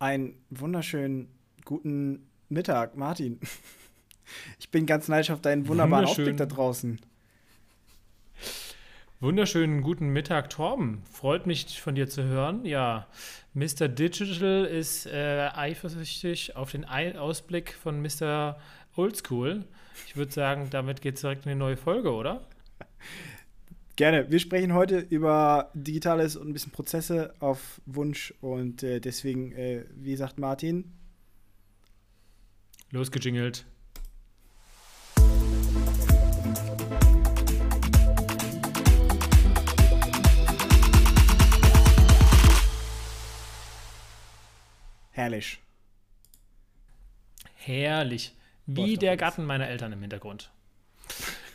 Einen wunderschönen guten Mittag, Martin. Ich bin ganz neidisch auf deinen wunderbaren Ausblick da draußen. Wunderschönen guten Mittag, Torben. Freut mich von dir zu hören. Ja, Mr. Digital ist äh, eifersüchtig auf den Ausblick von Mr. Oldschool. Ich würde sagen, damit geht es direkt in eine neue Folge, oder? Gerne. Wir sprechen heute über Digitales und ein bisschen Prozesse auf Wunsch und äh, deswegen, äh, wie sagt Martin? Losgejingelt. Herrlich. Herrlich. Wie der Garten meiner Eltern im Hintergrund.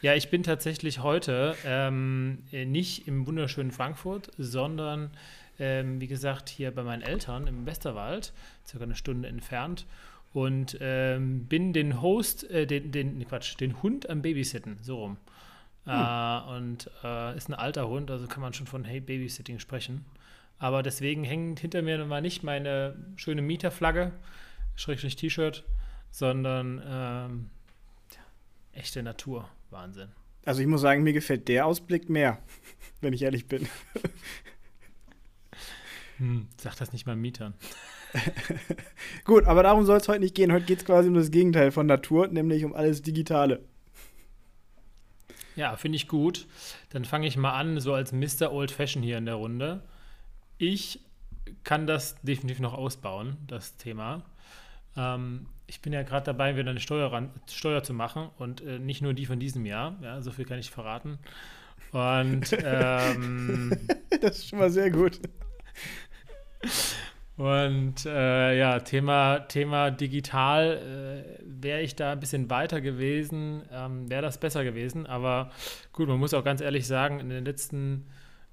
Ja, ich bin tatsächlich heute ähm, nicht im wunderschönen Frankfurt, sondern ähm, wie gesagt hier bei meinen Eltern im Westerwald, circa eine Stunde entfernt und ähm, bin den Host, äh, den, den, Quatsch, den Hund am Babysitten, so rum. Hm. Äh, und äh, ist ein alter Hund, also kann man schon von Hey Babysitting sprechen. Aber deswegen hängt hinter mir mal nicht meine schöne Mieterflagge, Schrägstrich T-Shirt, sondern ähm, ja, echte Natur. Wahnsinn. Also ich muss sagen, mir gefällt der Ausblick mehr, wenn ich ehrlich bin. Hm, sag das nicht mal Mietern. Gut, aber darum soll es heute nicht gehen. Heute geht es quasi um das Gegenteil von Natur, nämlich um alles Digitale. Ja, finde ich gut. Dann fange ich mal an, so als Mr. Old Fashion hier in der Runde. Ich kann das definitiv noch ausbauen, das Thema. Ähm, ich bin ja gerade dabei, wieder eine Steuer, ran, Steuer zu machen und äh, nicht nur die von diesem Jahr. Ja, so viel kann ich verraten. Und ähm, das ist schon mal sehr gut. Und äh, ja, Thema, Thema digital, äh, wäre ich da ein bisschen weiter gewesen, ähm, wäre das besser gewesen. Aber gut, man muss auch ganz ehrlich sagen, in den letzten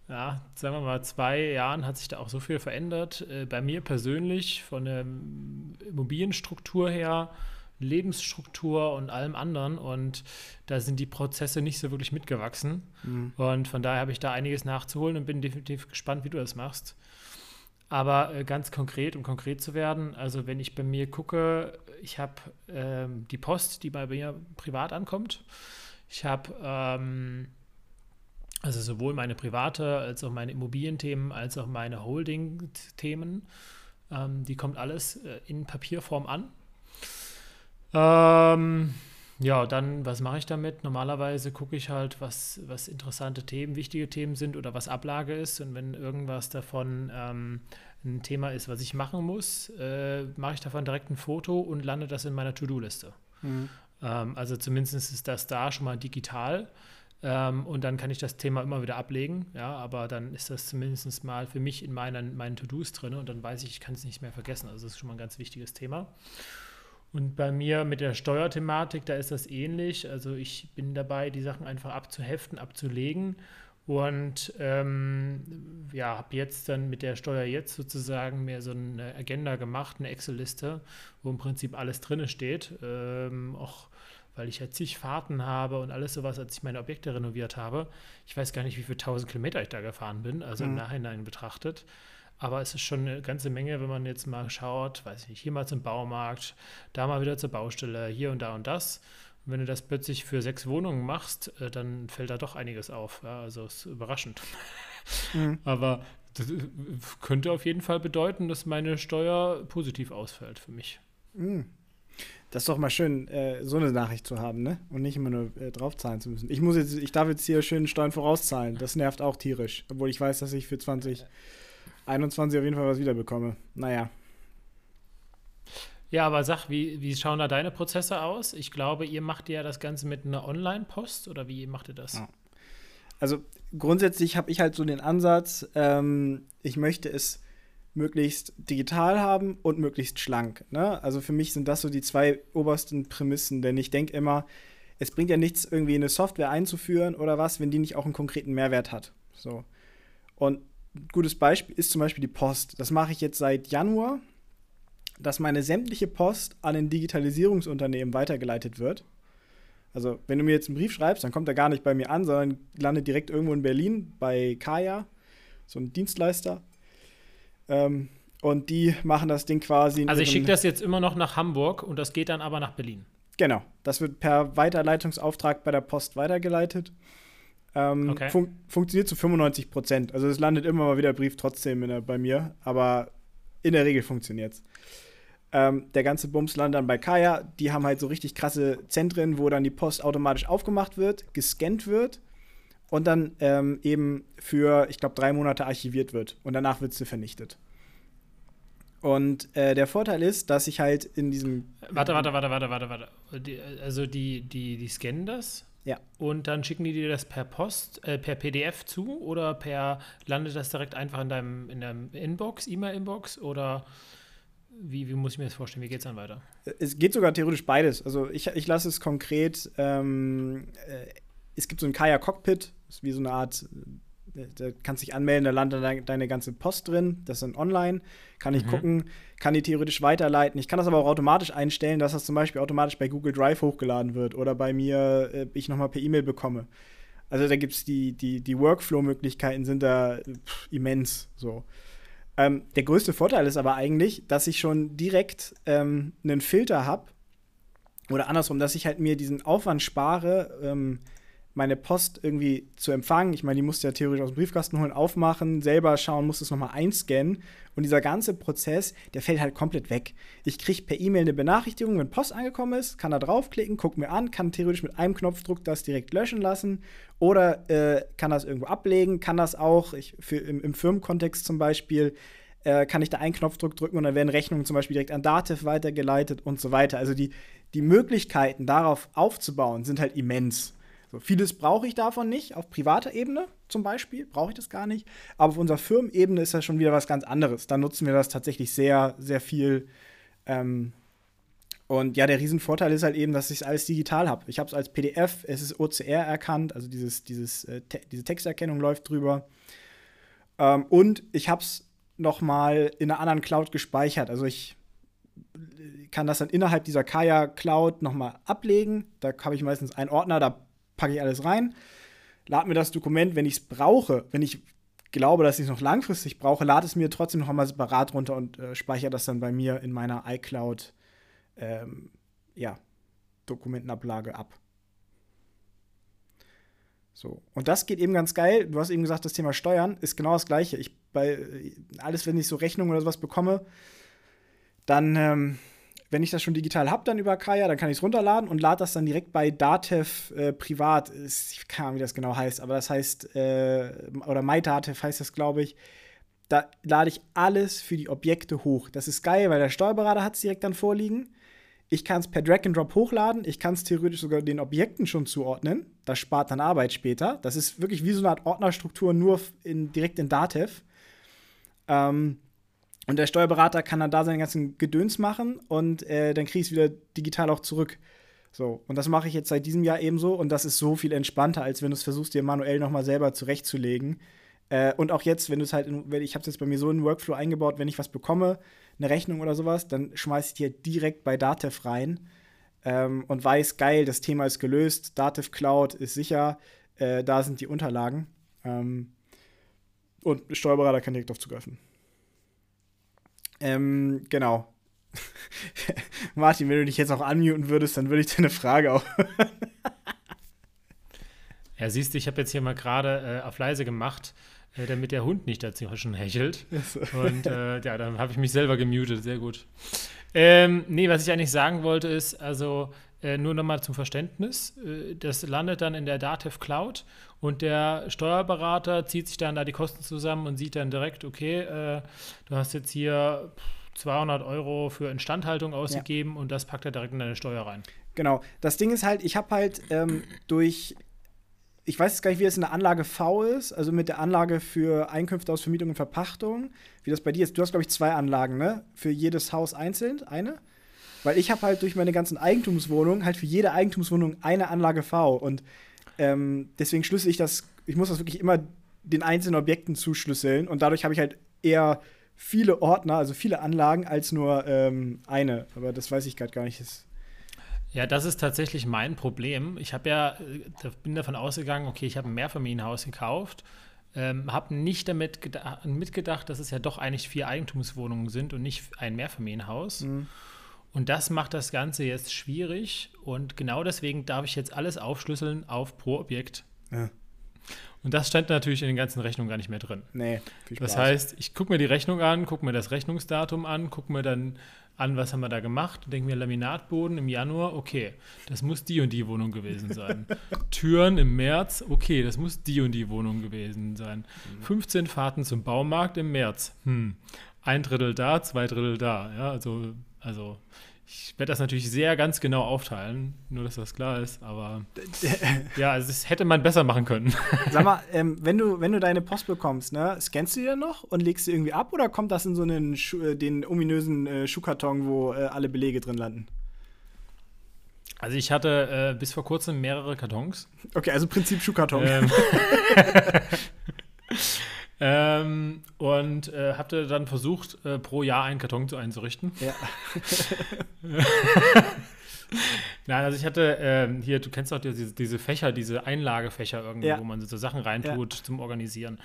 ja, sagen wir mal, zwei Jahren hat sich da auch so viel verändert. Äh, bei mir persönlich, von der Immobilienstruktur her, Lebensstruktur und allem anderen. Und da sind die Prozesse nicht so wirklich mitgewachsen. Mhm. Und von daher habe ich da einiges nachzuholen und bin definitiv gespannt, wie du das machst. Aber äh, ganz konkret, um konkret zu werden, also wenn ich bei mir gucke, ich habe ähm, die Post, die bei mir privat ankommt. Ich habe ähm, also sowohl meine private als auch meine Immobilienthemen als auch meine Holding-Themen. Ähm, die kommt alles äh, in Papierform an. Ähm, ja, dann, was mache ich damit? Normalerweise gucke ich halt, was, was interessante Themen, wichtige Themen sind oder was Ablage ist. Und wenn irgendwas davon ähm, ein Thema ist, was ich machen muss, äh, mache ich davon direkt ein Foto und lande das in meiner To-Do-Liste. Mhm. Ähm, also zumindest ist das da schon mal digital. Ähm, und dann kann ich das Thema immer wieder ablegen, ja, aber dann ist das zumindest mal für mich in meinen, meinen To-Dos drin und dann weiß ich, ich kann es nicht mehr vergessen. Also das ist schon mal ein ganz wichtiges Thema. Und bei mir mit der Steuerthematik, da ist das ähnlich. Also ich bin dabei, die Sachen einfach abzuheften, abzulegen und ähm, ja, habe jetzt dann mit der Steuer jetzt sozusagen mehr so eine Agenda gemacht, eine Excel-Liste, wo im Prinzip alles drin steht. Ähm, auch weil ich ja zig Fahrten habe und alles sowas, als ich meine Objekte renoviert habe. Ich weiß gar nicht, wie viele tausend Kilometer ich da gefahren bin, also mhm. im Nachhinein betrachtet. Aber es ist schon eine ganze Menge, wenn man jetzt mal schaut, weiß ich nicht, hier mal zum Baumarkt, da mal wieder zur Baustelle, hier und da und das. Und wenn du das plötzlich für sechs Wohnungen machst, äh, dann fällt da doch einiges auf. Ja, also ist überraschend. Mhm. Aber das äh, könnte auf jeden Fall bedeuten, dass meine Steuer positiv ausfällt für mich. Mhm. Das ist doch mal schön, äh, so eine Nachricht zu haben, ne? Und nicht immer nur äh, draufzahlen zu müssen. Ich muss jetzt, ich darf jetzt hier schön Steuern vorauszahlen. Das nervt auch tierisch. Obwohl ich weiß, dass ich für 2021 auf jeden Fall was wiederbekomme. Naja. Ja, aber sag, wie, wie schauen da deine Prozesse aus? Ich glaube, ihr macht ja das Ganze mit einer Online-Post oder wie macht ihr das? Ja. Also grundsätzlich habe ich halt so den Ansatz, ähm, ich möchte es möglichst digital haben und möglichst schlank. Ne? Also für mich sind das so die zwei obersten Prämissen, denn ich denke immer, es bringt ja nichts, irgendwie eine Software einzuführen oder was, wenn die nicht auch einen konkreten Mehrwert hat. So. Und ein gutes Beispiel ist zum Beispiel die Post. Das mache ich jetzt seit Januar, dass meine sämtliche Post an ein Digitalisierungsunternehmen weitergeleitet wird. Also, wenn du mir jetzt einen Brief schreibst, dann kommt er gar nicht bei mir an, sondern landet direkt irgendwo in Berlin bei Kaya, so ein Dienstleister. Ähm, Und die machen das Ding quasi. Also ich schicke das jetzt immer noch nach Hamburg und das geht dann aber nach Berlin. Genau, das wird per Weiterleitungsauftrag bei der Post weitergeleitet. Ähm, okay. fun funktioniert zu 95 Prozent. Also es landet immer mal wieder Brief trotzdem der, bei mir, aber in der Regel funktioniert es. Ähm, der ganze Bums landet dann bei Kaya. Die haben halt so richtig krasse Zentren, wo dann die Post automatisch aufgemacht wird, gescannt wird und dann ähm, eben für, ich glaube, drei Monate archiviert wird. Und danach wird sie vernichtet. Und äh, der Vorteil ist, dass ich halt in diesem. Warte, warte, warte, warte, warte, warte. Die, also die, die, die scannen das? Ja. Und dann schicken die dir das per Post, äh, per PDF zu oder per landet das direkt einfach in deinem, in deinem Inbox, E-Mail-Inbox oder wie, wie muss ich mir das vorstellen? Wie geht es dann weiter? Es geht sogar theoretisch beides. Also ich, ich lasse es konkret, ähm, äh, es gibt so ein Kaya Cockpit, ist wie so eine Art, äh, da kannst du dich anmelden, da landet deine, deine ganze Post drin, das ist dann online, kann ich mhm. gucken, kann die theoretisch weiterleiten. Ich kann das aber auch automatisch einstellen, dass das zum Beispiel automatisch bei Google Drive hochgeladen wird oder bei mir äh, ich nochmal per E-Mail bekomme. Also da gibt es die, die, die Workflow-Möglichkeiten sind da pff, immens so. Ähm, der größte Vorteil ist aber eigentlich, dass ich schon direkt ähm, einen Filter habe. Oder andersrum, dass ich halt mir diesen Aufwand spare, ähm, meine Post irgendwie zu empfangen. Ich meine, die musste ja theoretisch aus dem Briefkasten holen, aufmachen, selber schauen, muss es nochmal einscannen. Und dieser ganze Prozess, der fällt halt komplett weg. Ich kriege per E-Mail eine Benachrichtigung, wenn Post angekommen ist, kann da draufklicken, guck mir an, kann theoretisch mit einem Knopfdruck das direkt löschen lassen oder äh, kann das irgendwo ablegen, kann das auch, ich, für, im, im Firmenkontext zum Beispiel, äh, kann ich da einen Knopfdruck drücken und dann werden Rechnungen zum Beispiel direkt an Dativ weitergeleitet und so weiter. Also die, die Möglichkeiten, darauf aufzubauen, sind halt immens. So, vieles brauche ich davon nicht, auf privater Ebene zum Beispiel, brauche ich das gar nicht. Aber auf unserer Firmenebene ist das schon wieder was ganz anderes. Da nutzen wir das tatsächlich sehr, sehr viel. Ähm, und ja, der Riesenvorteil ist halt eben, dass ich es alles digital habe. Ich habe es als PDF, es ist OCR erkannt, also dieses, dieses, äh, te diese Texterkennung läuft drüber. Ähm, und ich habe es nochmal in einer anderen Cloud gespeichert. Also ich kann das dann innerhalb dieser Kaya Cloud nochmal ablegen. Da habe ich meistens einen Ordner, da packe ich alles rein, lade mir das Dokument, wenn ich es brauche, wenn ich glaube, dass ich es noch langfristig brauche, lade es mir trotzdem noch einmal separat runter und äh, speichere das dann bei mir in meiner iCloud ähm, ja, Dokumentenablage ab. So. Und das geht eben ganz geil. Du hast eben gesagt, das Thema Steuern ist genau das Gleiche. Ich bei alles, wenn ich so Rechnungen oder sowas bekomme, dann ähm, wenn ich das schon digital habe, dann über Kaya, dann kann ich es runterladen und lade das dann direkt bei Datev äh, privat. Ich keine Ahnung, wie das genau heißt, aber das heißt, äh, oder MyDatev heißt das, glaube ich. Da lade ich alles für die Objekte hoch. Das ist geil, weil der Steuerberater hat es direkt dann vorliegen. Ich kann es per Drag and Drop hochladen. Ich kann es theoretisch sogar den Objekten schon zuordnen. Das spart dann Arbeit später. Das ist wirklich wie so eine Art Ordnerstruktur, nur in, direkt in Datev. Ähm, und der Steuerberater kann dann da seinen ganzen Gedöns machen und äh, dann kriege ich es wieder digital auch zurück. So, und das mache ich jetzt seit diesem Jahr ebenso und das ist so viel entspannter, als wenn du es versuchst, dir manuell nochmal selber zurechtzulegen. Äh, und auch jetzt, wenn du es halt, in, ich habe es jetzt bei mir so in den Workflow eingebaut, wenn ich was bekomme, eine Rechnung oder sowas, dann schmeiße ich die halt direkt bei Datev rein ähm, und weiß, geil, das Thema ist gelöst, Datev Cloud ist sicher, äh, da sind die Unterlagen. Ähm, und Steuerberater kann direkt darauf zugreifen. Ähm, genau. Martin, wenn du dich jetzt auch unmuten würdest, dann würde ich deine Frage auch. ja, siehst du, ich habe jetzt hier mal gerade äh, auf leise gemacht, äh, damit der Hund nicht dazwischen hechelt. Und äh, ja, dann habe ich mich selber gemutet, sehr gut. Ähm, nee, was ich eigentlich sagen wollte, ist, also äh, nur nochmal zum Verständnis, äh, das landet dann in der Datev Cloud und der Steuerberater zieht sich dann da die Kosten zusammen und sieht dann direkt, okay, äh, du hast jetzt hier 200 Euro für Instandhaltung ausgegeben ja. und das packt er direkt in deine Steuer rein. Genau. Das Ding ist halt, ich habe halt ähm, durch ich weiß jetzt gar nicht, wie das in der Anlage V ist, also mit der Anlage für Einkünfte aus Vermietung und Verpachtung, wie das bei dir ist. Du hast, glaube ich, zwei Anlagen, ne? Für jedes Haus einzeln, eine? Weil ich habe halt durch meine ganzen Eigentumswohnungen halt für jede Eigentumswohnung eine Anlage V. Und ähm, deswegen schlüssel ich das, ich muss das wirklich immer den einzelnen Objekten zuschlüsseln. Und dadurch habe ich halt eher viele Ordner, also viele Anlagen, als nur ähm, eine. Aber das weiß ich gerade gar nicht. Das ja, das ist tatsächlich mein Problem. Ich habe ja, äh, bin davon ausgegangen, okay, ich habe ein Mehrfamilienhaus gekauft Ähm, habe nicht damit mitgedacht, dass es ja doch eigentlich vier Eigentumswohnungen sind und nicht ein Mehrfamilienhaus. Mhm. Und das macht das Ganze jetzt schwierig. Und genau deswegen darf ich jetzt alles aufschlüsseln auf pro Objekt. Ja. Und das stand natürlich in den ganzen Rechnungen gar nicht mehr drin. Nee, viel Spaß. Das heißt, ich gucke mir die Rechnung an, gucke mir das Rechnungsdatum an, gucke mir dann an, was haben wir da gemacht, denke mir Laminatboden im Januar, okay, das muss die und die Wohnung gewesen sein. Türen im März, okay, das muss die und die Wohnung gewesen sein. 15 mhm. Fahrten zum Baumarkt im März, hm, ein Drittel da, zwei Drittel da, ja, also, also ich werde das natürlich sehr ganz genau aufteilen, nur dass das klar ist, aber ja, also das hätte man besser machen können. Sag mal, ähm, wenn, du, wenn du deine Post bekommst, ne, scannst du die dann noch und legst sie irgendwie ab oder kommt das in so einen äh, den ominösen äh, Schuhkarton, wo äh, alle Belege drin landen? Also ich hatte äh, bis vor kurzem mehrere Kartons. Okay, also Prinzip Schuhkarton. Ähm. Ähm, und äh, habt dann versucht, äh, pro Jahr einen Karton zu einzurichten? Ja. Nein, also ich hatte äh, hier, du kennst doch diese, diese Fächer, diese Einlagefächer irgendwie, ja. wo man so Sachen reintut ja. zum Organisieren.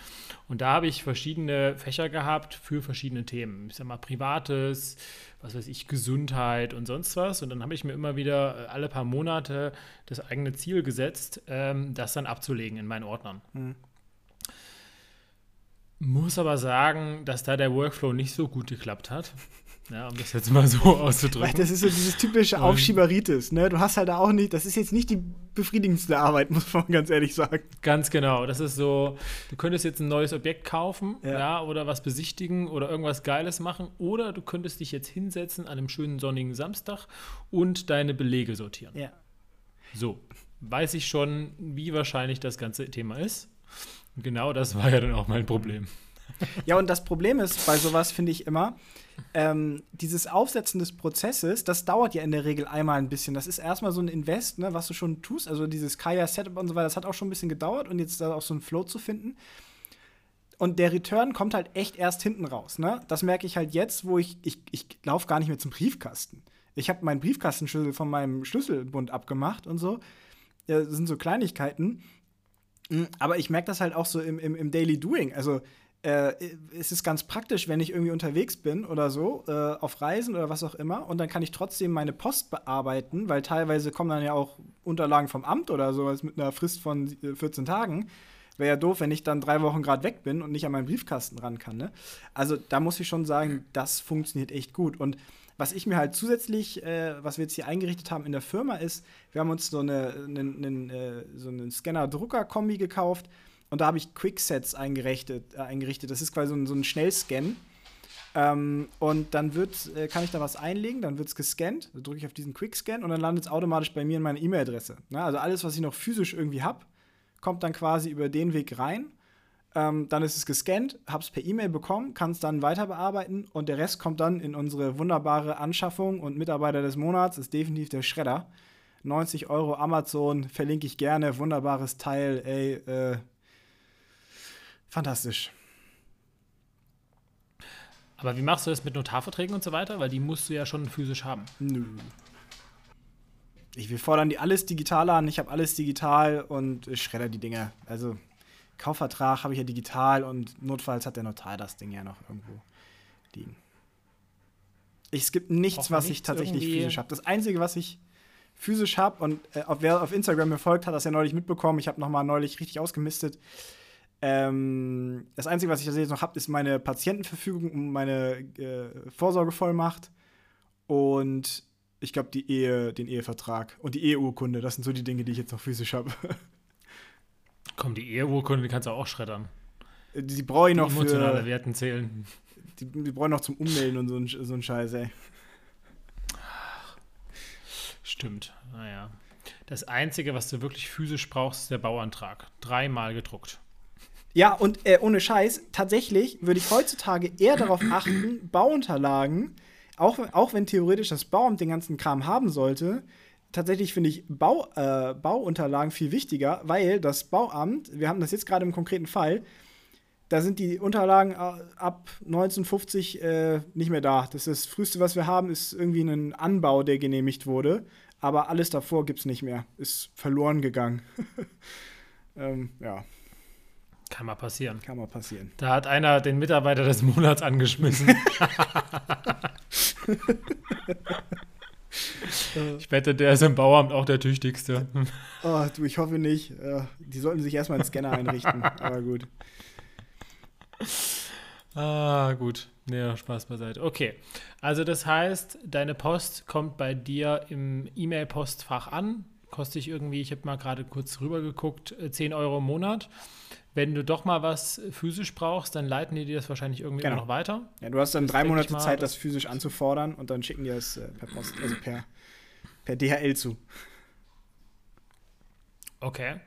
Und da habe ich verschiedene Fächer gehabt für verschiedene Themen. Ich sag mal, Privates, was weiß ich, Gesundheit und sonst was. Und dann habe ich mir immer wieder äh, alle paar Monate das eigene Ziel gesetzt, ähm, das dann abzulegen in meinen Ordnern. Mhm. Muss aber sagen, dass da der Workflow nicht so gut geklappt hat. Ja, um das jetzt mal so auszudrücken. Das ist so dieses typische Aufschieberitis, ne? Du hast halt auch nicht, das ist jetzt nicht die befriedigendste Arbeit, muss man ganz ehrlich sagen. Ganz genau. Das ist so, du könntest jetzt ein neues Objekt kaufen, ja, ja oder was besichtigen oder irgendwas Geiles machen, oder du könntest dich jetzt hinsetzen an einem schönen sonnigen Samstag und deine Belege sortieren. Ja. So, weiß ich schon, wie wahrscheinlich das ganze Thema ist. Genau das war ja dann auch mein Problem. Ja, und das Problem ist bei sowas, finde ich immer, ähm, dieses Aufsetzen des Prozesses, das dauert ja in der Regel einmal ein bisschen. Das ist erstmal so ein Invest, ne, was du schon tust. Also dieses Kaya-Setup und so weiter, das hat auch schon ein bisschen gedauert und jetzt da auch so einen Flow zu finden. Und der Return kommt halt echt erst hinten raus. Ne? Das merke ich halt jetzt, wo ich, ich, ich laufe gar nicht mehr zum Briefkasten. Ich habe meinen Briefkastenschlüssel von meinem Schlüsselbund abgemacht und so. Ja, das sind so Kleinigkeiten. Mhm, aber ich merke das halt auch so im, im, im Daily Doing. Also äh, es ist ganz praktisch, wenn ich irgendwie unterwegs bin oder so, äh, auf Reisen oder was auch immer, und dann kann ich trotzdem meine Post bearbeiten, weil teilweise kommen dann ja auch Unterlagen vom Amt oder sowas mit einer Frist von 14 äh, Tagen. Wäre ja doof, wenn ich dann drei Wochen gerade weg bin und nicht an meinen Briefkasten ran kann. Ne? Also da muss ich schon sagen, das funktioniert echt gut. Und was ich mir halt zusätzlich, äh, was wir jetzt hier eingerichtet haben in der Firma, ist, wir haben uns so, eine, einen, einen, äh, so einen Scanner-Drucker-Kombi gekauft und da habe ich Quicksets eingerichtet, äh, eingerichtet. Das ist quasi so ein, so ein Schnellscan. Ähm, und dann wird, äh, kann ich da was einlegen, dann wird es gescannt, dann drücke ich auf diesen Quickscan und dann landet es automatisch bei mir in meine E-Mail-Adresse. Ne? Also alles, was ich noch physisch irgendwie habe, kommt dann quasi über den Weg rein ähm, dann ist es gescannt, habe es per E-Mail bekommen, kann es dann weiter bearbeiten und der Rest kommt dann in unsere wunderbare Anschaffung und Mitarbeiter des Monats ist definitiv der Schredder. 90 Euro Amazon, verlinke ich gerne, wunderbares Teil, ey, äh, fantastisch. Aber wie machst du das mit Notarverträgen und so weiter? Weil die musst du ja schon physisch haben. Nö. Ich will fordern die alles digital an, ich habe alles digital und ich schredder die Dinge. Also Kaufvertrag habe ich ja digital und notfalls hat der Notar das Ding ja noch irgendwo liegen. Ich, es gibt nichts, was ich tatsächlich physisch habe. Das Einzige, was ich physisch habe, und äh, wer auf Instagram mir folgt, hat das ja neulich mitbekommen. Ich habe noch mal neulich richtig ausgemistet. Ähm, das Einzige, was ich tatsächlich noch habe, ist meine Patientenverfügung und meine äh, Vorsorgevollmacht. Und ich glaube, die Ehe, den Ehevertrag und die Eheurkunde. Das sind so die Dinge, die ich jetzt noch physisch habe. Komm, die Eheurkunde, die kannst du auch schreddern. Die, brauche ich noch die emotionale für. Werten zählen. Die, die brauche ich noch zum Ummelden und so ein, so ein Scheiß, ey. Stimmt, naja. Das Einzige, was du wirklich physisch brauchst, ist der Bauantrag. Dreimal gedruckt. Ja, und äh, ohne Scheiß, tatsächlich würde ich heutzutage eher darauf achten, Bauunterlagen, auch, auch wenn theoretisch das Bauamt den ganzen Kram haben sollte, tatsächlich finde ich Bau, äh, Bauunterlagen viel wichtiger, weil das Bauamt, wir haben das jetzt gerade im konkreten Fall, da sind die Unterlagen äh, ab 1950 äh, nicht mehr da. Das, ist das früheste, was wir haben, ist irgendwie ein Anbau, der genehmigt wurde. Aber alles davor gibt es nicht mehr. Ist verloren gegangen. ähm, ja. Kann mal passieren. Kann mal passieren. Da hat einer den Mitarbeiter des Monats angeschmissen. ich wette, der ist im Bauamt auch der tüchtigste. Oh, du, ich hoffe nicht. Die sollten sich erstmal einen Scanner einrichten, aber gut. Ah, gut. Ja, Spaß beiseite. Okay. Also das heißt, deine Post kommt bei dir im E-Mail-Postfach an. Kostet dich irgendwie, ich habe mal gerade kurz rüber geguckt, 10 Euro im Monat. Wenn du doch mal was physisch brauchst, dann leiten die dir das wahrscheinlich irgendwie genau. noch weiter. Ja, du hast dann drei Monate mal, Zeit, das physisch anzufordern und dann schicken die es äh, per Post, also per, per DHL zu. Okay.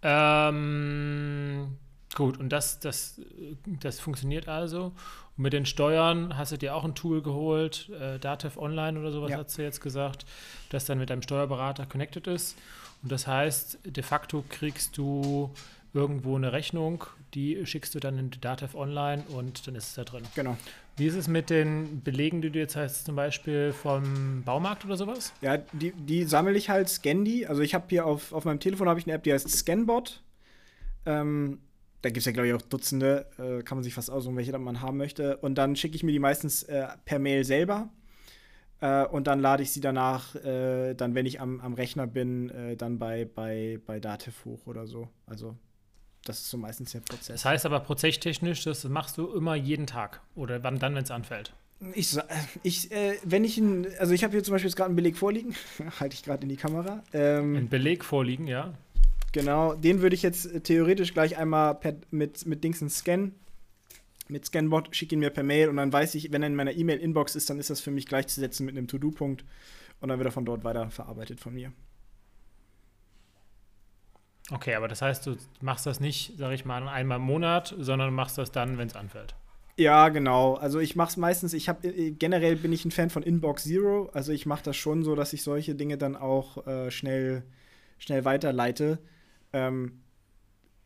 Ähm, gut, und das, das, das funktioniert also. Und mit den Steuern hast du dir auch ein Tool geholt, äh, Datev Online oder sowas ja. hast du jetzt gesagt, das dann mit deinem Steuerberater connected ist. Und das heißt, de facto kriegst du irgendwo eine Rechnung, die schickst du dann in Datev Online und dann ist es da drin. Genau. Wie ist es mit den Belegen, die du jetzt hast, zum Beispiel vom Baumarkt oder sowas? Ja, die, die sammle ich halt, scan die. Also ich habe hier auf, auf meinem Telefon ich eine App, die heißt Scanbot. Ähm, da gibt es ja, glaube ich, auch Dutzende. Äh, kann man sich fast aussuchen, welche man haben möchte. Und dann schicke ich mir die meistens äh, per Mail selber. Äh, und dann lade ich sie danach, äh, dann, wenn ich am, am Rechner bin, äh, dann bei, bei, bei Datev hoch oder so. Also das ist so meistens der Prozess. Das heißt aber prozesstechnisch, das machst du immer jeden Tag oder wann dann, wenn es anfällt? Ich, ich äh, wenn ich ein, also ich habe hier zum Beispiel jetzt gerade einen Beleg vorliegen, halte ich gerade in die Kamera. Ähm, ein Beleg vorliegen, ja. Genau, den würde ich jetzt äh, theoretisch gleich einmal per, mit, mit Dingsen scannen. Mit Scanbot schicke ihn mir per Mail und dann weiß ich, wenn er in meiner E-Mail-Inbox ist, dann ist das für mich gleichzusetzen mit einem To-Do-Punkt und dann wird er von dort weiter verarbeitet von mir. Okay, aber das heißt, du machst das nicht, sag ich mal, einmal im Monat, sondern machst das dann, wenn es anfällt. Ja, genau. Also ich mache es meistens, ich habe äh, generell bin ich ein Fan von Inbox Zero. Also ich mache das schon so, dass ich solche Dinge dann auch äh, schnell, schnell weiterleite. Ähm,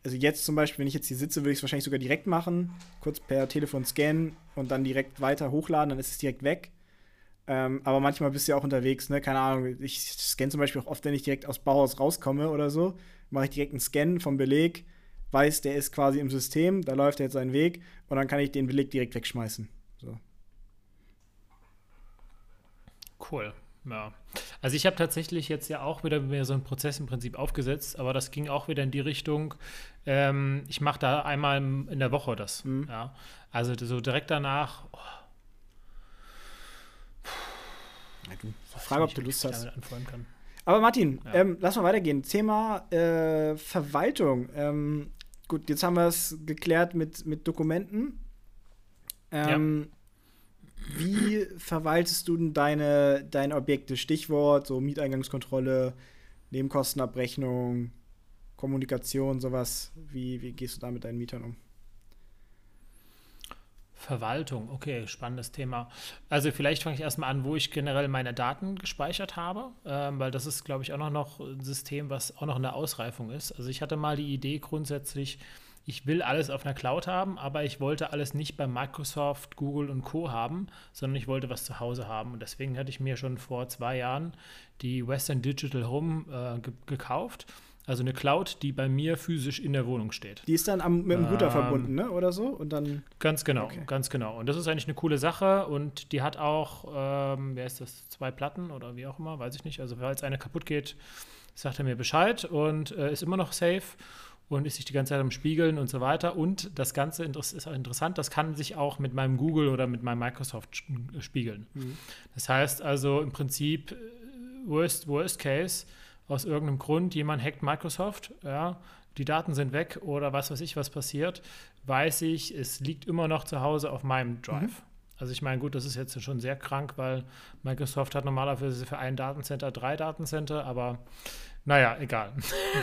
also jetzt zum Beispiel, wenn ich jetzt hier sitze, würde ich es wahrscheinlich sogar direkt machen, kurz per Telefon scannen und dann direkt weiter hochladen, dann ist es direkt weg. Ähm, aber manchmal bist du ja auch unterwegs, ne? Keine Ahnung. Ich scanne zum Beispiel auch oft, wenn ich direkt aus Bauhaus rauskomme oder so mache ich direkt einen Scan vom Beleg, weiß, der ist quasi im System, da läuft er jetzt seinen Weg und dann kann ich den Beleg direkt wegschmeißen. So. Cool. Ja. Also ich habe tatsächlich jetzt ja auch wieder mir so einen Prozess im Prinzip aufgesetzt, aber das ging auch wieder in die Richtung, ähm, ich mache da einmal in der Woche das. Mhm. Ja. Also so direkt danach. Oh. Ja, du, Frage, ob du Lust hast. Aber Martin, ja. ähm, lass mal weitergehen. Thema äh, Verwaltung. Ähm, gut, jetzt haben wir es geklärt mit, mit Dokumenten. Ähm, ja. Wie verwaltest du denn deine, deine Objekte? Stichwort, so Mieteingangskontrolle, Nebenkostenabrechnung, Kommunikation, sowas. Wie, wie gehst du da mit deinen Mietern um? Verwaltung, okay, spannendes Thema. Also vielleicht fange ich erstmal an, wo ich generell meine Daten gespeichert habe, ähm, weil das ist, glaube ich, auch noch, noch ein System, was auch noch in der Ausreifung ist. Also ich hatte mal die Idee grundsätzlich, ich will alles auf einer Cloud haben, aber ich wollte alles nicht bei Microsoft, Google und Co. haben, sondern ich wollte was zu Hause haben. Und deswegen hatte ich mir schon vor zwei Jahren die Western Digital Home äh, ge gekauft also eine Cloud, die bei mir physisch in der Wohnung steht. Die ist dann am, mit dem Router ähm, verbunden, ne? Oder so? Und dann. Ganz genau, okay. ganz genau. Und das ist eigentlich eine coole Sache und die hat auch, ähm, wer ist das, zwei Platten oder wie auch immer, weiß ich nicht. Also falls eine kaputt geht, sagt er mir Bescheid und äh, ist immer noch safe und ist sich die ganze Zeit am Spiegeln und so weiter. Und das Ganze ist auch interessant, das kann sich auch mit meinem Google oder mit meinem Microsoft spiegeln. Mhm. Das heißt also im Prinzip, äh, worst, worst case, aus irgendeinem Grund, jemand hackt Microsoft, ja, die Daten sind weg oder was weiß ich, was passiert, weiß ich, es liegt immer noch zu Hause auf meinem Drive. Mhm. Also ich meine, gut, das ist jetzt schon sehr krank, weil Microsoft hat normalerweise für ein Datencenter drei Datencenter, aber naja, egal.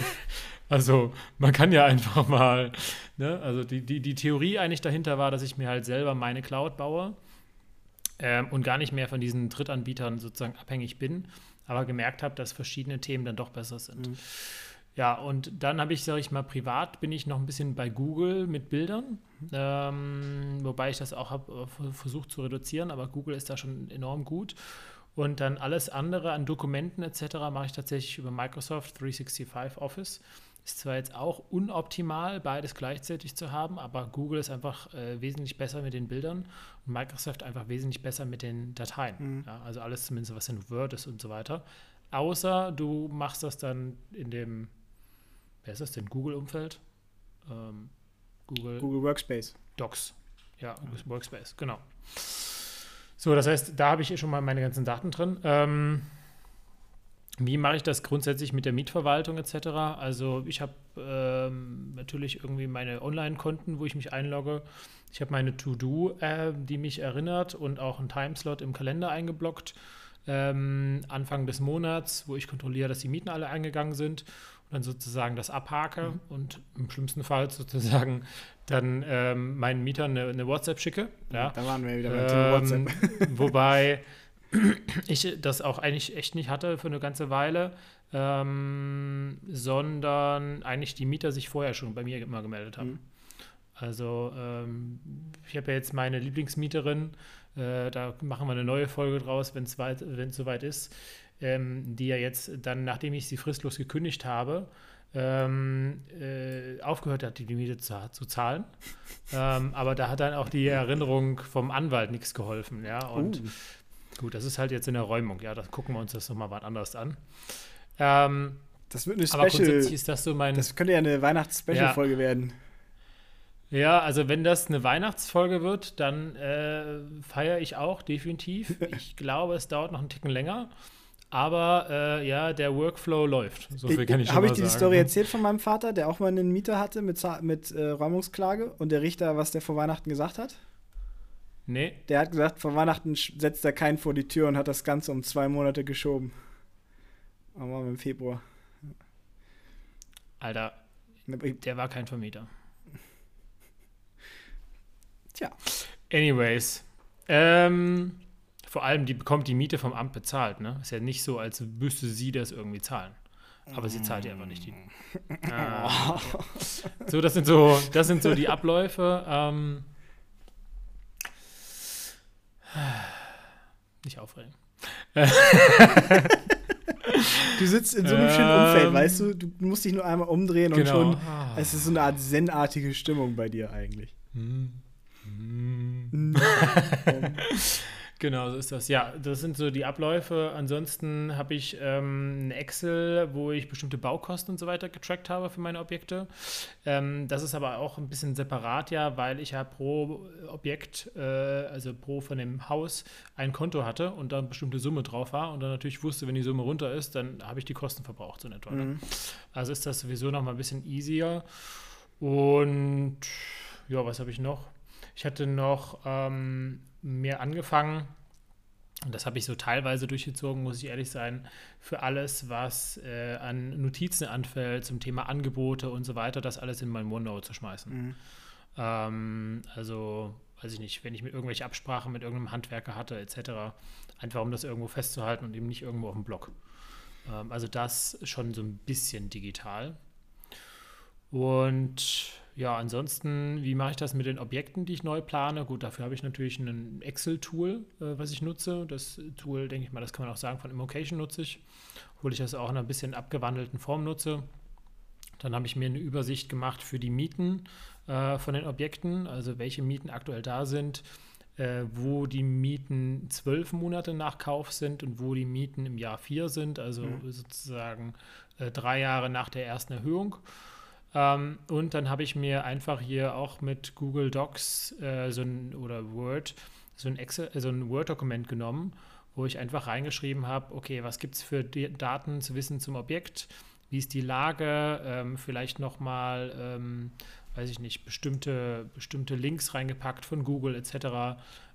also man kann ja einfach mal, ne? also die, die, die Theorie eigentlich dahinter war, dass ich mir halt selber meine Cloud baue ähm, und gar nicht mehr von diesen Drittanbietern sozusagen abhängig bin aber gemerkt habe, dass verschiedene Themen dann doch besser sind. Mhm. Ja, und dann habe ich, sage ich mal, privat bin ich noch ein bisschen bei Google mit Bildern, mhm. ähm, wobei ich das auch habe äh, versucht zu reduzieren, aber Google ist da schon enorm gut. Und dann alles andere an Dokumenten etc. mache ich tatsächlich über Microsoft 365 Office. Ist zwar jetzt auch unoptimal, beides gleichzeitig zu haben, aber Google ist einfach äh, wesentlich besser mit den Bildern und Microsoft einfach wesentlich besser mit den Dateien. Mhm. Ja, also alles zumindest, was in Word ist und so weiter. Außer du machst das dann in dem, wer ist das denn, Google-Umfeld? Ähm, Google, Google Workspace. Docs. Ja, Workspace, genau. So, das heißt, da habe ich schon mal meine ganzen Daten drin. Ähm, wie mache ich das grundsätzlich mit der Mietverwaltung etc.? Also ich habe ähm, natürlich irgendwie meine Online-Konten, wo ich mich einlogge. Ich habe meine To-Do, äh, die mich erinnert und auch einen Timeslot im Kalender eingeblockt. Ähm, Anfang des Monats, wo ich kontrolliere, dass die Mieten alle eingegangen sind und dann sozusagen das abhake mhm. und im schlimmsten Fall sozusagen dann ähm, meinen Mietern eine, eine, WhatsApp schicke. Ja. Da waren wir wieder beim Thema WhatsApp. wobei ich das auch eigentlich echt nicht hatte für eine ganze Weile, ähm, sondern eigentlich die Mieter sich vorher schon bei mir immer gemeldet haben. Mhm. Also ähm, ich habe ja jetzt meine Lieblingsmieterin, äh, da machen wir eine neue Folge draus, wenn es soweit ist, ähm, die ja jetzt dann, nachdem ich sie fristlos gekündigt habe, ähm, äh, aufgehört hat, die Miete zu, zu zahlen. ähm, aber da hat dann auch die Erinnerung vom Anwalt nichts geholfen. Ja, und uh. Gut, das ist halt jetzt in der Räumung, ja, da gucken wir uns das nochmal was anderes an. Ähm, das wird eine Special. Aber grundsätzlich ist das so mein. Das könnte ja eine Weihnachts-Special-Folge ja. werden. Ja, also wenn das eine Weihnachtsfolge wird, dann äh, feiere ich auch definitiv. ich glaube, es dauert noch einen Ticken länger. Aber äh, ja, der Workflow läuft. So viel kann ich schon Habe ich dir die Story erzählt von meinem Vater, der auch mal einen Mieter hatte mit, mit äh, Räumungsklage und der Richter, was der vor Weihnachten gesagt hat? Nee. Der hat gesagt, vor Weihnachten setzt er keinen vor die Tür und hat das Ganze um zwei Monate geschoben. Aber im Februar. Alter, der war kein Vermieter. Tja. Anyways. Ähm, vor allem, die bekommt die Miete vom Amt bezahlt, ne? Ist ja nicht so, als müsste sie das irgendwie zahlen. Aber sie zahlt ja einfach nicht die. äh. So, das sind so, das sind so die Abläufe. Ähm, nicht aufregen. du sitzt in so einem schönen Umfeld, ähm, weißt du? Du musst dich nur einmal umdrehen genau. und schon. Ah. Es ist so eine Art zen-artige Stimmung bei dir eigentlich. Hm. Hm. Genau, so ist das. Ja, das sind so die Abläufe. Ansonsten habe ich ähm, ein Excel, wo ich bestimmte Baukosten und so weiter getrackt habe für meine Objekte. Ähm, das ist aber auch ein bisschen separat, ja, weil ich ja pro Objekt, äh, also pro von dem Haus, ein Konto hatte und da eine bestimmte Summe drauf war und dann natürlich wusste, wenn die Summe runter ist, dann habe ich die Kosten verbraucht, so in etwa. Ne? Mhm. Also ist das sowieso noch mal ein bisschen easier. Und ja, was habe ich noch? Ich hatte noch ähm, mir angefangen, und das habe ich so teilweise durchgezogen, muss ich ehrlich sein, für alles, was äh, an Notizen anfällt zum Thema Angebote und so weiter, das alles in mein OneNote zu schmeißen. Mhm. Ähm, also, weiß ich nicht, wenn ich mir irgendwelche Absprachen mit irgendeinem Handwerker hatte, etc., einfach um das irgendwo festzuhalten und eben nicht irgendwo auf dem Blog. Ähm, also das schon so ein bisschen digital. Und ja, ansonsten, wie mache ich das mit den Objekten, die ich neu plane? Gut, dafür habe ich natürlich ein Excel-Tool, äh, was ich nutze. Das Tool, denke ich mal, das kann man auch sagen, von Immocation nutze ich, obwohl ich das auch in einer bisschen abgewandelten Form nutze. Dann habe ich mir eine Übersicht gemacht für die Mieten äh, von den Objekten, also welche Mieten aktuell da sind, äh, wo die Mieten zwölf Monate nach Kauf sind und wo die Mieten im Jahr vier sind, also mhm. sozusagen äh, drei Jahre nach der ersten Erhöhung. Ähm, und dann habe ich mir einfach hier auch mit Google Docs äh, so ein, oder Word so ein, Excel, so ein Word-Dokument genommen, wo ich einfach reingeschrieben habe, okay, was gibt es für Daten zu wissen zum Objekt, wie ist die Lage, ähm, vielleicht nochmal, ähm, weiß ich nicht, bestimmte, bestimmte Links reingepackt von Google etc.,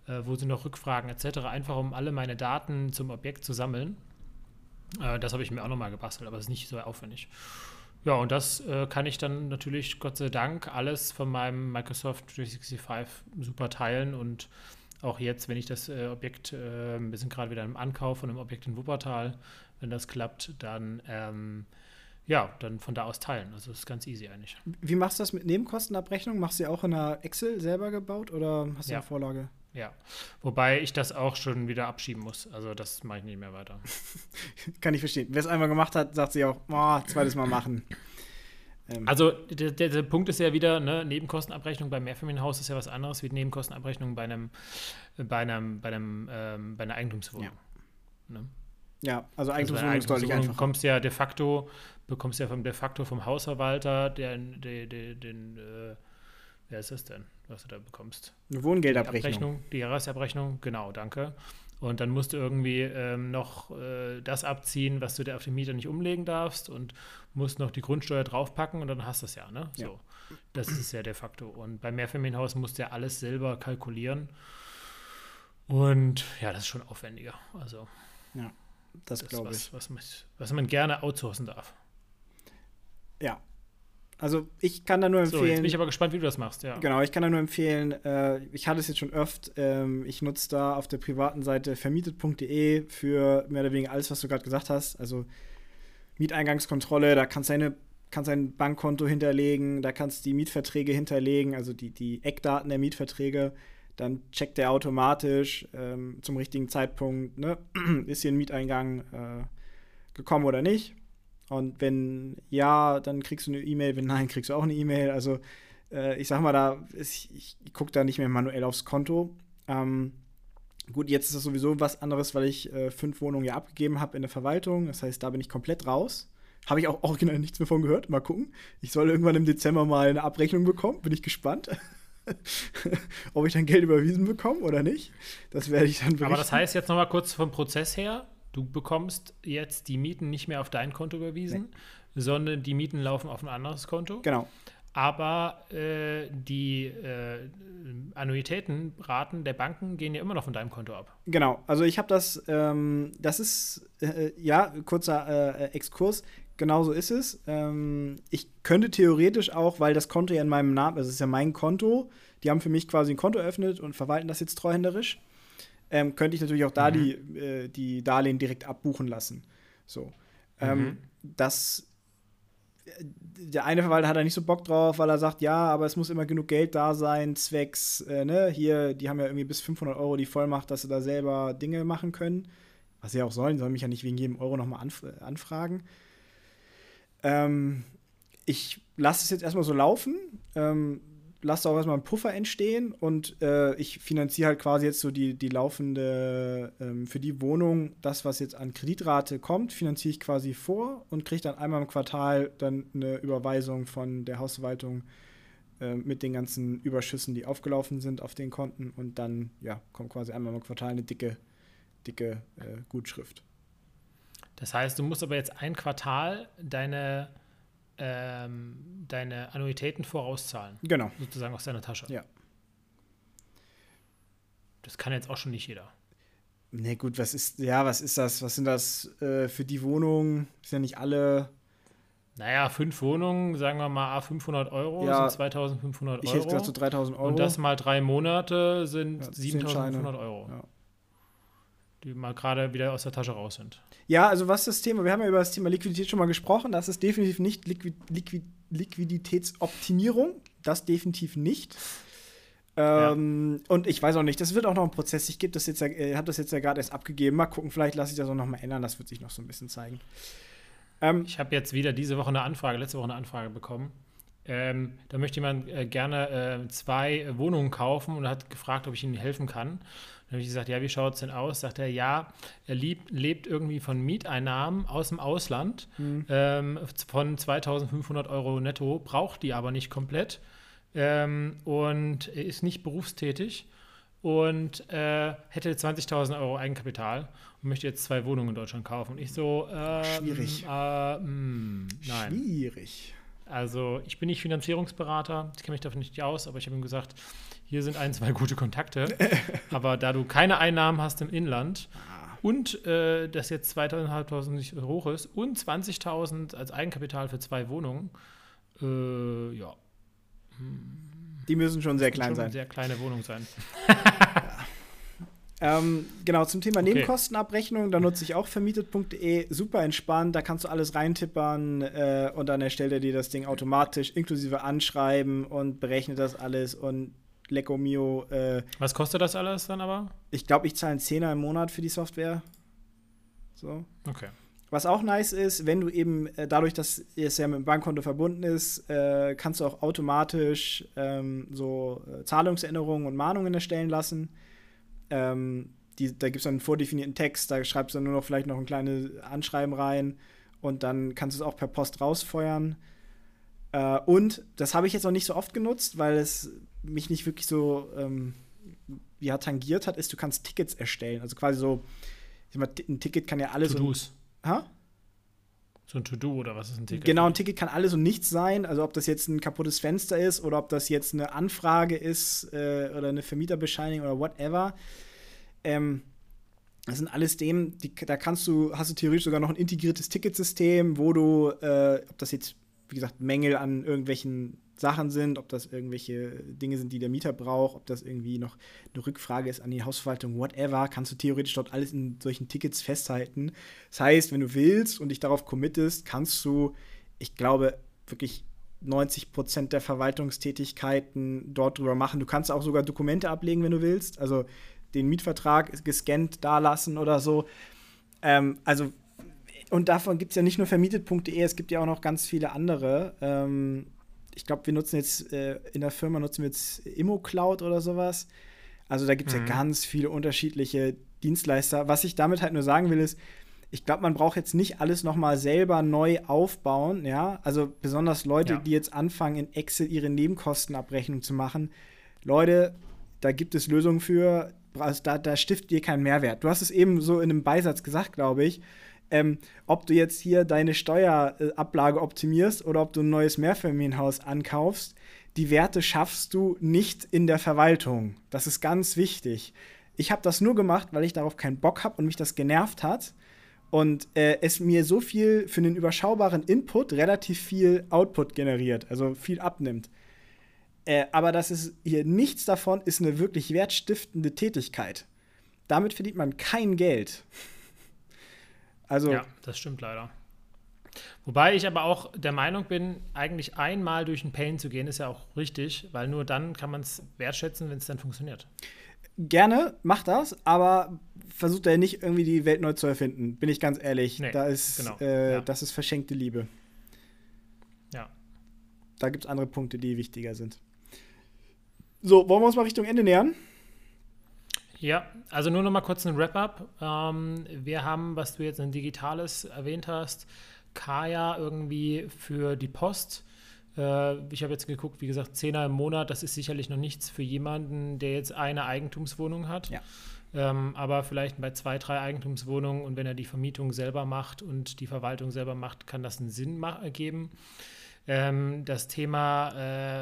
äh, wo sind noch Rückfragen etc., einfach um alle meine Daten zum Objekt zu sammeln. Äh, das habe ich mir auch nochmal gebastelt, aber es ist nicht so aufwendig. Ja, und das äh, kann ich dann natürlich, Gott sei Dank, alles von meinem Microsoft 365 super teilen und auch jetzt, wenn ich das äh, Objekt, äh, wir sind gerade wieder im Ankauf von einem Objekt in Wuppertal, wenn das klappt, dann ähm, ja, dann von da aus teilen. Also das ist ganz easy eigentlich. Wie machst du das mit Nebenkostenabrechnung? Machst du sie auch in einer Excel selber gebaut oder hast du ja. eine Vorlage? Ja, wobei ich das auch schon wieder abschieben muss. Also das mache ich nicht mehr weiter. Kann ich verstehen. Wer es einmal gemacht hat, sagt sich auch, oh, zweites Mal machen. Ähm, Also der, der, der Punkt ist ja wieder, ne, Nebenkostenabrechnung beim Mehrfamilienhaus ist ja was anderes wie Nebenkostenabrechnung bei einem, bei einem, bei einem, ähm, bei einer Eigentumswohnung. Ne? ja, also Also Eigentumswohnung einer ist deutlich einfacher. bekommst du ja de facto, bekommst ja vom de facto vom Hausverwalter den, den, den, den äh, wer ist das denn, was du da bekommst? Eine Die Wohngeldabrechnung. Abrechnung, die Jahresabrechnung, genau, danke. Und dann musst du irgendwie ähm, noch äh, das abziehen, was du dir auf den Mieter nicht umlegen darfst und musst noch die Grundsteuer draufpacken und dann hast du es ja, ne? Ja. So. Das ist ja de facto. Und beim Mehrfamilienhaus musst du ja alles selber kalkulieren. Und ja, das ist schon aufwendiger. Also, Das das ist glaube ich. was, was, man, was man gerne outsourcen darf. Ja. Also ich kann da nur So, jetzt empfehlen. bin ich aber gespannt, wie du das machst, ja. Genau, ich kann da nur empfehlen, äh, ich hatte es jetzt schon oft, ähm, ich nutze da auf der privaten Seite vermietet.de für mehr oder weniger alles, was du gerade gesagt hast. Also Mieteingangskontrolle, da kannst du deine kannst ein Bankkonto hinterlegen, da kannst du die Mietverträge hinterlegen, also die, die Eckdaten der Mietverträge. Dann checkt der automatisch ähm, zum richtigen Zeitpunkt, ne? ist hier ein Mieteingang äh, gekommen oder nicht. Und wenn ja, dann kriegst du eine E-Mail, wenn nein, kriegst du auch eine E-Mail. Also äh, ich sag mal, da ist, ich, ich gucke da nicht mehr manuell aufs Konto. Ähm, gut, jetzt ist das sowieso was anderes, weil ich äh, fünf Wohnungen ja abgegeben habe in der Verwaltung. Das heißt, da bin ich komplett raus. Habe ich auch original nichts mehr von gehört. Mal gucken. Ich soll irgendwann im Dezember mal eine Abrechnung bekommen. Bin ich gespannt. Ob ich dann Geld überwiesen bekomme oder nicht. Das werde ich dann berichten. Aber das heißt jetzt nochmal kurz vom Prozess her, du bekommst jetzt die Mieten nicht mehr auf dein Konto überwiesen, sondern die Mieten laufen auf ein anderes Konto. Genau. Aber äh, die äh, Annuitätenraten der Banken gehen ja immer noch von deinem Konto ab. Genau, also ich habe das, ähm, das ist, äh, ja, kurzer äh, Exkurs, genau so ist es. Ähm, ich könnte theoretisch auch, weil das Konto ja in meinem Namen, also es ist ja mein Konto, die haben für mich quasi ein Konto eröffnet und verwalten das jetzt treuhänderisch, ähm, könnte ich natürlich auch da Mhm. die, äh, die Darlehen direkt abbuchen lassen. So. Ähm, Mhm. das der eine Verwalter hat da nicht so Bock drauf, weil er sagt, ja, aber es muss immer genug Geld da sein, zwecks, äh, ne, hier, die haben ja irgendwie bis 500 Euro die Vollmacht, dass sie da selber Dinge machen können. Was sie auch sollen, die sollen mich ja nicht wegen jedem Euro nochmal anf anfragen. Ähm, ich lasse es jetzt erstmal so laufen, ähm, lasse auch erstmal einen Puffer entstehen und äh, ich finanziere halt quasi jetzt so die, die laufende, ähm, für die Wohnung, das, was jetzt an Kreditrate kommt, finanziere ich quasi vor und kriege dann einmal im Quartal dann eine Überweisung von der Hausverwaltung äh, mit den ganzen Überschüssen, die aufgelaufen sind auf den Konten und dann, ja, kommt quasi einmal im Quartal eine dicke, dicke äh, Gutschrift. Das heißt, du musst aber jetzt ein Quartal deine, ähm, deine Annuitäten vorauszahlen, Genau. sozusagen aus deiner Tasche. Ja. Das kann jetzt auch schon nicht jeder. Ne, gut, was ist, ja, was ist das? Was sind das äh, für die Wohnungen? Sind ja nicht alle. Naja, fünf Wohnungen, sagen wir mal, a 500 Euro Ja, sind 2500 Ich Euro. hätte gesagt so 3000 Euro. Und das mal drei Monate sind Ja, zehn 7500 Scheine. Euro, Ja. Die mal gerade wieder aus der Tasche raus sind. Ja, also was das Thema, wir haben ja über das Thema Liquidität schon mal gesprochen, das ist definitiv nicht Liquid, Liquid, Liquiditätsoptimierung, das definitiv nicht. Ähm, Und ich weiß auch nicht, das wird auch noch ein Prozess. Ich gebe das jetzt, ja- äh, habe das jetzt ja gerade erst abgegeben. Mal gucken, vielleicht lasse ich das auch noch mal ändern. Das wird sich noch so ein bisschen zeigen. Ähm, Ich habe jetzt wieder diese Woche eine Anfrage, letzte Woche eine Anfrage bekommen. Ähm, da möchte jemand äh, gerne äh, zwei Wohnungen kaufen und hat gefragt, ob ich ihm helfen kann. Dann habe ich gesagt, ja, wie schaut es denn aus? Sagt er, ja, er liebt, lebt irgendwie von Mieteinnahmen aus dem Ausland ähm, von 2500 Euro netto, braucht die aber nicht komplett ähm, und ist nicht berufstätig und äh, hätte 20.000 Euro Eigenkapital und möchte jetzt zwei Wohnungen in Deutschland kaufen. Und ich so, äh, Schwierig. Äh, mh, nein. Schwierig. Also ich bin nicht Finanzierungsberater, ich kenne mich davon nicht aus, aber ich habe ihm gesagt, hier sind ein, zwei gute Kontakte. aber da du keine Einnahmen hast im Inland und äh, das jetzt 2.500 nicht hoch ist und 20.000 als Eigenkapital für zwei Wohnungen, äh, ja, Die müssen schon sehr schon klein eine sein. sehr kleine Wohnung sein. Ähm, genau, zum Thema Okay. Nebenkostenabrechnung, da nutze ich auch vermietet.de, super entspannt, da kannst du alles reintippern äh, und dann erstellt er dir das Ding automatisch, inklusive Anschreiben und berechnet das alles und Lecco Mio, äh, Was kostet das alles dann aber? ich glaube, ich zahle einen Zehner im Monat für die Software. So. Okay. was auch nice ist, wenn du eben äh, dadurch, dass es ja mit dem Bankkonto verbunden ist, äh, kannst du auch automatisch ähm, so äh, Zahlungserinnerungen und Mahnungen erstellen lassen. Ähm, die, da gibt es dann einen vordefinierten Text, da schreibst du dann nur noch vielleicht noch ein kleines Anschreiben rein und dann kannst du es auch per Post rausfeuern. Äh, und das habe ich jetzt noch nicht so oft genutzt, weil es mich nicht wirklich so ähm, ja, tangiert hat, ist, du kannst Tickets erstellen. Also quasi so, mal, ein Ticket kann ja alles. To-Dos. Ha? So ein To-Do oder was ist ein Ticket? Genau, ein Ticket kann alles und nichts sein. Also ob das jetzt ein kaputtes Fenster ist oder ob das jetzt eine Anfrage ist äh, oder eine Vermieterbescheinigung oder whatever. Ähm, das sind alles Themen, die, da kannst du, hast du theoretisch sogar noch ein integriertes Ticketsystem, wo du, äh, ob das jetzt, wie gesagt, Mängel an irgendwelchen Sachen sind, ob das irgendwelche Dinge sind, die der Mieter braucht, ob das irgendwie noch eine Rückfrage ist an die Hausverwaltung, whatever, kannst du theoretisch dort alles in solchen Tickets festhalten. Das heißt, wenn du willst und dich darauf committest, kannst du, ich glaube, wirklich 90 Prozent der Verwaltungstätigkeiten dort drüber machen. Du kannst auch sogar Dokumente ablegen, wenn du willst. Also den Mietvertrag gescannt dalassen oder so. Ähm, also, und davon gibt es ja nicht nur vermietet.de, es gibt ja auch noch ganz viele andere. Ähm, ich glaube, wir nutzen jetzt äh, in der Firma nutzen wir jetzt ImmoCloud oder sowas. Also da gibt es mhm. ja ganz viele unterschiedliche Dienstleister. Was ich damit halt nur sagen will, ist, ich glaube, man braucht jetzt nicht alles nochmal selber neu aufbauen, ja. Also besonders Leute, ja. die jetzt anfangen, in Excel ihre Nebenkostenabrechnung zu machen. Leute, da gibt es Lösungen für, also da, da stiftet dir keinen Mehrwert. Du hast es eben so in einem Beisatz gesagt, glaube ich. Ähm, ob du jetzt hier deine Steuerablage optimierst oder ob du ein neues Mehrfamilienhaus ankaufst, die Werte schaffst du nicht in der Verwaltung. Das ist ganz wichtig. Ich habe das nur gemacht, weil ich darauf keinen Bock habe und mich das genervt hat. Und äh, es mir so viel für einen überschaubaren Input relativ viel Output generiert, also viel abnimmt. Äh, aber das ist hier nichts davon ist eine wirklich wertstiftende Tätigkeit. Damit verdient man kein Geld. Also ja, das stimmt leider. Wobei ich aber auch der Meinung bin, eigentlich einmal durch den Pain zu gehen, ist ja auch richtig, weil nur dann kann man es wertschätzen, wenn es dann funktioniert. Gerne, mach das, aber versucht er nicht irgendwie die Welt neu zu erfinden, bin ich ganz ehrlich. Nee, da ist, genau, äh, ja. Das ist verschenkte Liebe. Ja. Da gibt es andere Punkte, die wichtiger sind. So, wollen wir uns mal Richtung Ende nähern? Ja, also nur noch mal kurz ein Wrap-up. Ähm, wir haben, was du jetzt in Digitales erwähnt hast, Kaya irgendwie für die Post. Äh, ich habe jetzt geguckt, wie gesagt, Zehner im Monat, das ist sicherlich noch nichts für jemanden, der jetzt eine Eigentumswohnung hat. Ja. Ähm, aber vielleicht bei zwei, drei Eigentumswohnungen und wenn er die Vermietung selber macht und die Verwaltung selber macht, kann das einen Sinn geben. Ähm, das Thema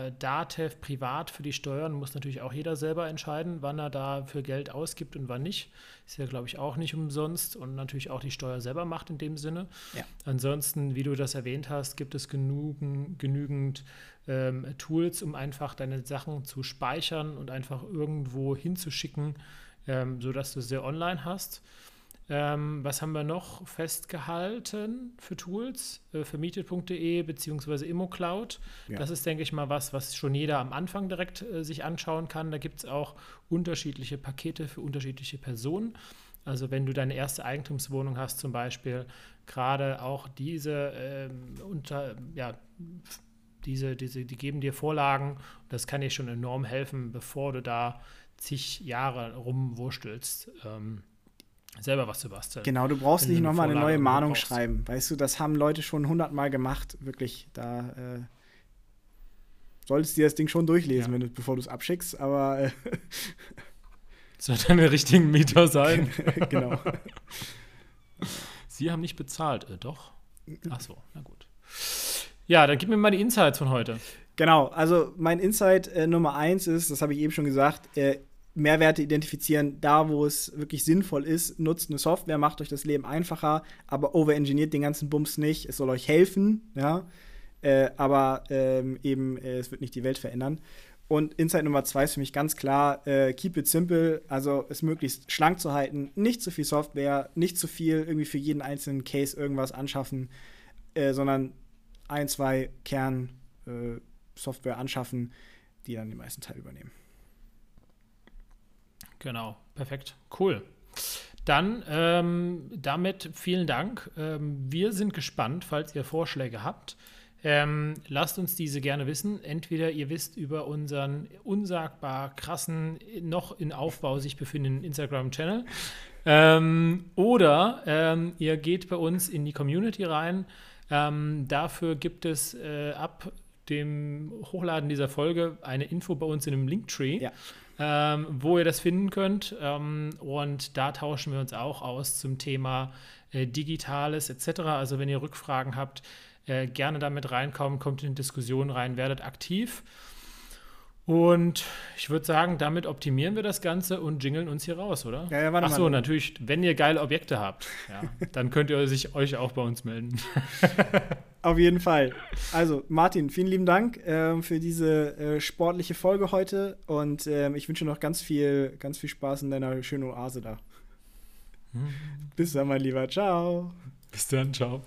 äh, DATEV privat für die Steuern muss natürlich auch jeder selber entscheiden, wann er da für Geld ausgibt und wann nicht. Ist ja, glaube ich, auch nicht umsonst und natürlich auch die Steuer selber macht in dem Sinne. Ja. Ansonsten, wie du das erwähnt hast, gibt es genügend, genügend ähm, Tools, um einfach deine Sachen zu speichern und einfach irgendwo hinzuschicken, ähm, sodass du sie online hast. Ähm, was haben wir noch festgehalten für Tools? Äh, vermietet.de bzw. ImmoCloud. Ja. Das ist, denke ich mal, was, was schon jeder am Anfang direkt äh, sich anschauen kann. Da gibt es auch unterschiedliche Pakete für unterschiedliche Personen. Also wenn du deine erste Eigentumswohnung hast zum Beispiel, gerade auch diese ähm, unter, ja, diese, diese, die geben dir Vorlagen. Das kann dir schon enorm helfen, bevor du da zig Jahre rumwurstelst. Ähm, selber was zu basteln. Genau, du brauchst nicht nochmal eine neue Mahnung schreiben. Weißt du, das haben Leute schon hundertmal gemacht. Wirklich, da äh, solltest du dir das Ding schon durchlesen, ja. wenn du, bevor du es abschickst, aber. Äh, Sollte eine richtigen Mieter sein. genau. Sie haben nicht bezahlt, äh, doch? Ach so, na gut. Ja, dann gib mir mal die Insights von heute. Genau, also mein Insight äh, Nummer eins ist, das habe ich eben schon gesagt, äh, Mehrwerte identifizieren, da wo es wirklich sinnvoll ist, nutzt eine Software, macht euch das Leben einfacher, aber overengineert den ganzen Bums nicht. Es soll euch helfen, ja, äh, aber ähm, eben, äh, es wird nicht die Welt verändern. Und Insight Nummer zwei ist für mich ganz klar, äh, keep it simple, also es möglichst schlank zu halten, nicht zu viel Software, nicht zu viel irgendwie für jeden einzelnen Case irgendwas anschaffen, äh, sondern ein, zwei Kern-Software äh, anschaffen, die dann den meisten Teil übernehmen. Genau, perfekt. Cool. dann ähm, damit vielen Dank. Ähm, wir sind gespannt, falls ihr Vorschläge habt. Ähm, lasst uns diese gerne wissen. Entweder ihr wisst über unseren unsagbar krassen, noch in Aufbau sich befindenden Instagram-Channel. Ähm, oder ähm, ihr geht bei uns in die Community rein. Ähm, dafür gibt es äh, ab dem Hochladen dieser Folge eine Info bei uns in einem Linktree. Ja ähm, wo ihr das finden könnt. Ähm, und da tauschen wir uns auch aus zum Thema äh, Digitales etc. Also wenn ihr Rückfragen habt, äh, gerne damit reinkommen, kommt in Diskussionen rein, werdet aktiv. Und ich würde sagen, damit optimieren wir das Ganze und jingeln uns hier raus, oder? Ja, ja, warte Ach so, mal. natürlich, wenn ihr geile Objekte habt, ja, dann könnt ihr sich, euch auch bei uns melden. Auf jeden Fall. Also, Martin, vielen lieben Dank äh, für diese äh, sportliche Folge heute und äh, ich wünsche noch ganz viel, ganz viel Spaß in deiner schönen Oase da. Mhm. Bis dann, mein Lieber. Ciao. Bis dann, ciao.